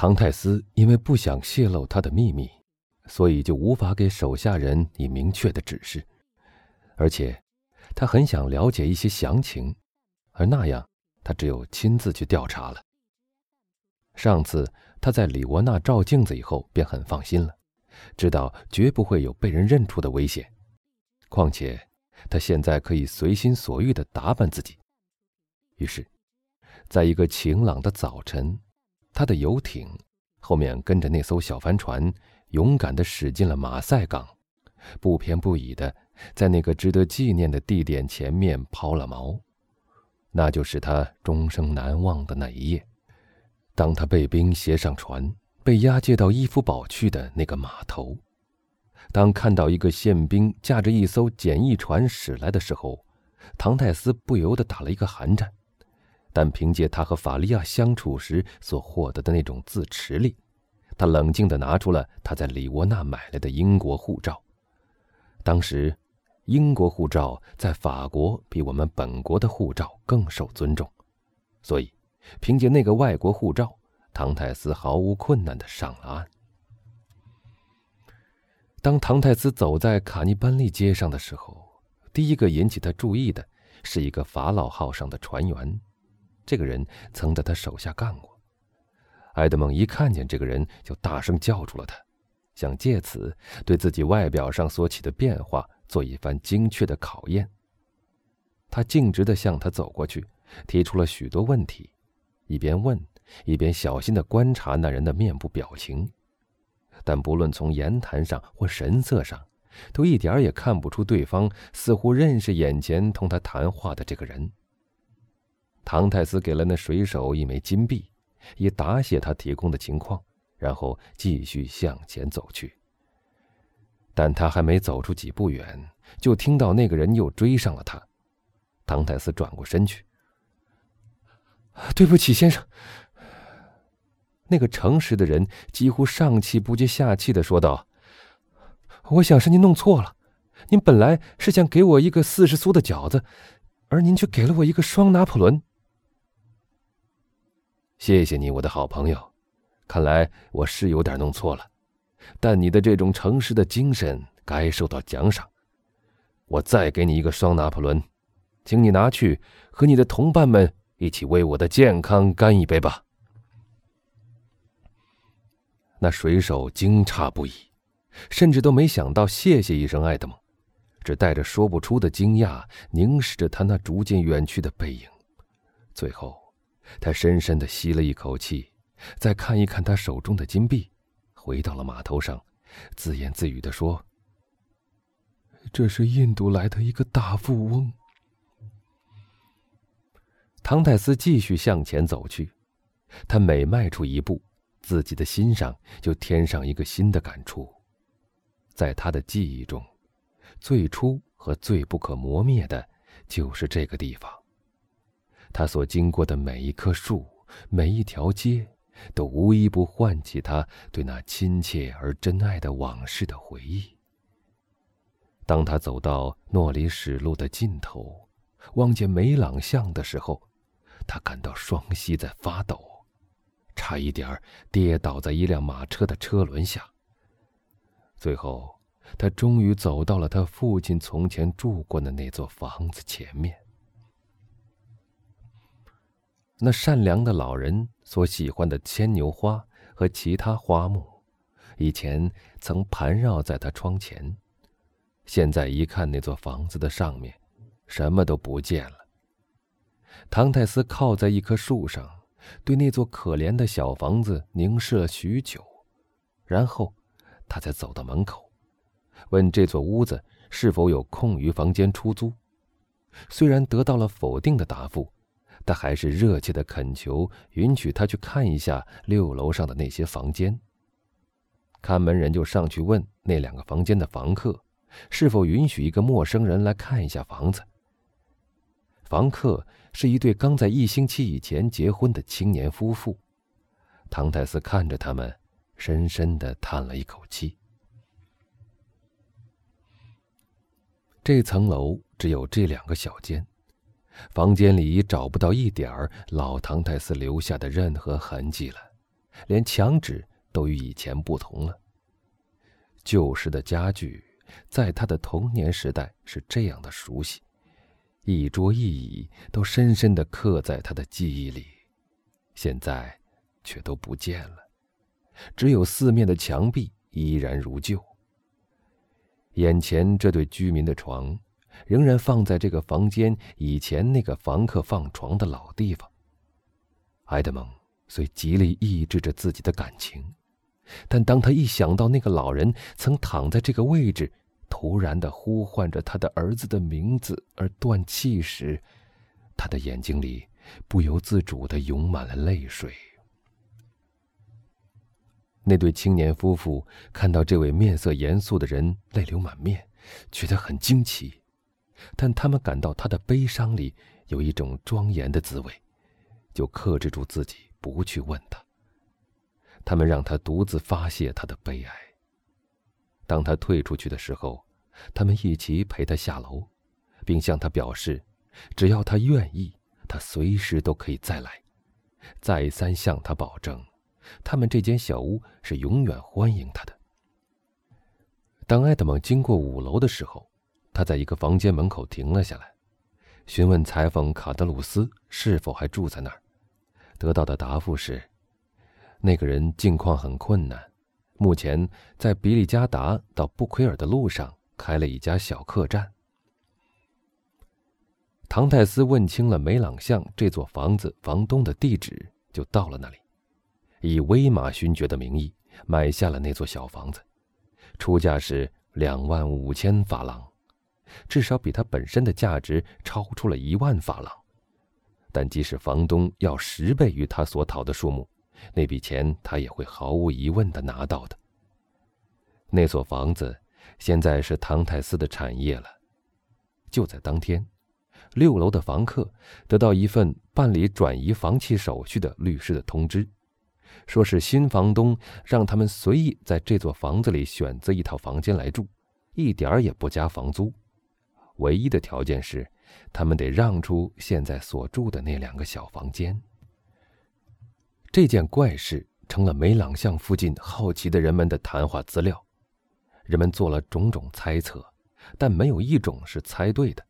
唐泰斯因为不想泄露他的秘密，所以就无法给手下人以明确的指示，而且他很想了解一些详情，而那样他只有亲自去调查了。上次他在里沃纳照镜子以后，便很放心了，知道绝不会有被人认出的危险。况且他现在可以随心所欲地打扮自己。于是，在一个晴朗的早晨。他的游艇后面跟着那艘小帆船，勇敢地驶进了马赛港，不偏不倚地在那个值得纪念的地点前面抛了锚。那就是他终生难忘的那一夜。当他被兵携上船，被押解到伊夫堡去的那个码头，当看到一个宪兵驾着一艘简易船驶来的时候，唐泰斯不由得打了一个寒战。但凭借他和法利亚相处时所获得的那种自持力，他冷静地拿出了他在里沃纳买来的英国护照。当时，英国护照在法国比我们本国的护照更受尊重，所以，凭借那个外国护照，唐泰斯毫无困难地上了岸。当唐泰斯走在卡尼班利街上的时候，第一个引起他注意的是一个法老号上的船员。这个人曾在他手下干过。埃德蒙一看见这个人，就大声叫住了他，想借此对自己外表上所起的变化做一番精确的考验。他径直地向他走过去，提出了许多问题，一边问，一边小心地观察那人的面部表情。但不论从言谈上或神色上，都一点也看不出对方似乎认识眼前同他谈话的这个人。唐泰斯给了那水手一枚金币，以答谢他提供的情况，然后继续向前走去。但他还没走出几步远，就听到那个人又追上了他。唐泰斯转过身去：“对不起，先生。”那个诚实的人几乎上气不接下气的说道：“我想是您弄错了，您本来是想给我一个四十苏的饺子，而您却给了我一个双拿破仑。”谢谢你，我的好朋友。看来我是有点弄错了，但你的这种诚实的精神该受到奖赏。我再给你一个双拿破仑，请你拿去和你的同伴们一起为我的健康干一杯吧。那水手惊诧不已，甚至都没想到谢谢一声艾德蒙，只带着说不出的惊讶凝视着他那逐渐远去的背影，最后。他深深的吸了一口气，再看一看他手中的金币，回到了码头上，自言自语的说：“这是印度来的一个大富翁。”唐泰斯继续向前走去，他每迈出一步，自己的心上就添上一个新的感触。在他的记忆中，最初和最不可磨灭的，就是这个地方。他所经过的每一棵树、每一条街，都无一不唤起他对那亲切而真爱的往事的回忆。当他走到诺里史路的尽头，望见梅朗巷的时候，他感到双膝在发抖，差一点跌倒在一辆马车的车轮下。最后，他终于走到了他父亲从前住过的那座房子前面。那善良的老人所喜欢的牵牛花和其他花木，以前曾盘绕在他窗前，现在一看那座房子的上面，什么都不见了。唐泰斯靠在一棵树上，对那座可怜的小房子凝视了许久，然后他才走到门口，问这座屋子是否有空余房间出租。虽然得到了否定的答复。他还是热切的恳求允许他去看一下六楼上的那些房间。看门人就上去问那两个房间的房客，是否允许一个陌生人来看一下房子。房客是一对刚在一星期以前结婚的青年夫妇。唐泰斯看着他们，深深的叹了一口气。这层楼只有这两个小间。房间里已找不到一点儿老唐泰斯留下的任何痕迹了，连墙纸都与以前不同了。旧时的家具，在他的童年时代是这样的熟悉，一桌一椅都深深的刻在他的记忆里，现在却都不见了，只有四面的墙壁依然如旧。眼前这对居民的床，仍然放在这个房间以前那个房客放床的老地方。埃德蒙虽极力抑制着自己的感情。但当他一想到那个老人曾躺在这个位置，突然的呼唤着他的儿子的名字而断气时，他的眼睛里不由自主的涌满了泪水。那对青年夫妇看到这位面色严肃的人泪流满面，觉得很惊奇，但他们感到他的悲伤里有一种庄严的滋味，就克制住自己不去问他。他们让他独自发泄他的悲哀。当他退出去的时候，他们一起陪他下楼，并向他表示，只要他愿意，他随时都可以再来。再三向他保证，他们这间小屋是永远欢迎他的。当埃德蒙经过五楼的时候，他在一个房间门口停了下来，询问裁缝卡德鲁斯是否还住在那儿。得到的答复是。那个人境况很困难，目前在比利加达到布奎尔的路上开了一家小客栈。唐泰斯问清了梅朗巷这座房子房东的地址，就到了那里，以威马勋爵的名义买下了那座小房子，出价是两万五千法郎，至少比它本身的价值超出了一万法郎。但即使房东要十倍于他所讨的数目。那笔钱他也会毫无疑问的拿到的。那所房子现在是唐泰斯的产业了。就在当天，六楼的房客得到一份办理转移房契手续的律师的通知，说是新房东让他们随意在这座房子里选择一套房间来住，一点儿也不加房租。唯一的条件是，他们得让出现在所住的那两个小房间。这件怪事成了梅朗巷附近好奇的人们的谈话资料，人们做了种种猜测，但没有一种是猜对的。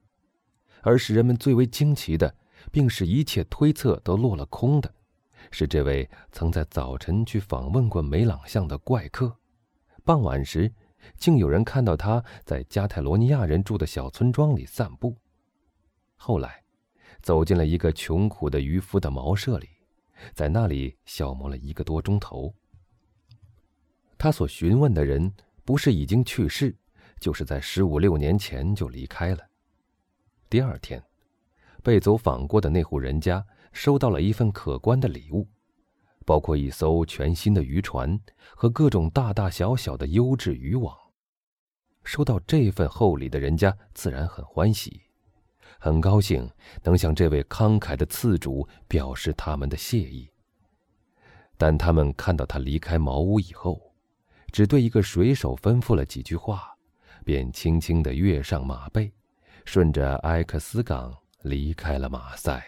而使人们最为惊奇的，并使一切推测都落了空的，是这位曾在早晨去访问过梅朗巷的怪客，傍晚时，竟有人看到他在加泰罗尼亚人住的小村庄里散步，后来，走进了一个穷苦的渔夫的茅舍里。在那里消磨了一个多钟头。他所询问的人不是已经去世，就是在十五六年前就离开了。第二天，被走访过的那户人家收到了一份可观的礼物，包括一艘全新的渔船和各种大大小小的优质渔网。收到这份厚礼的人家自然很欢喜。很高兴能向这位慷慨的次主表示他们的谢意，但他们看到他离开茅屋以后，只对一个水手吩咐了几句话，便轻轻地跃上马背，顺着埃克斯港离开了马赛。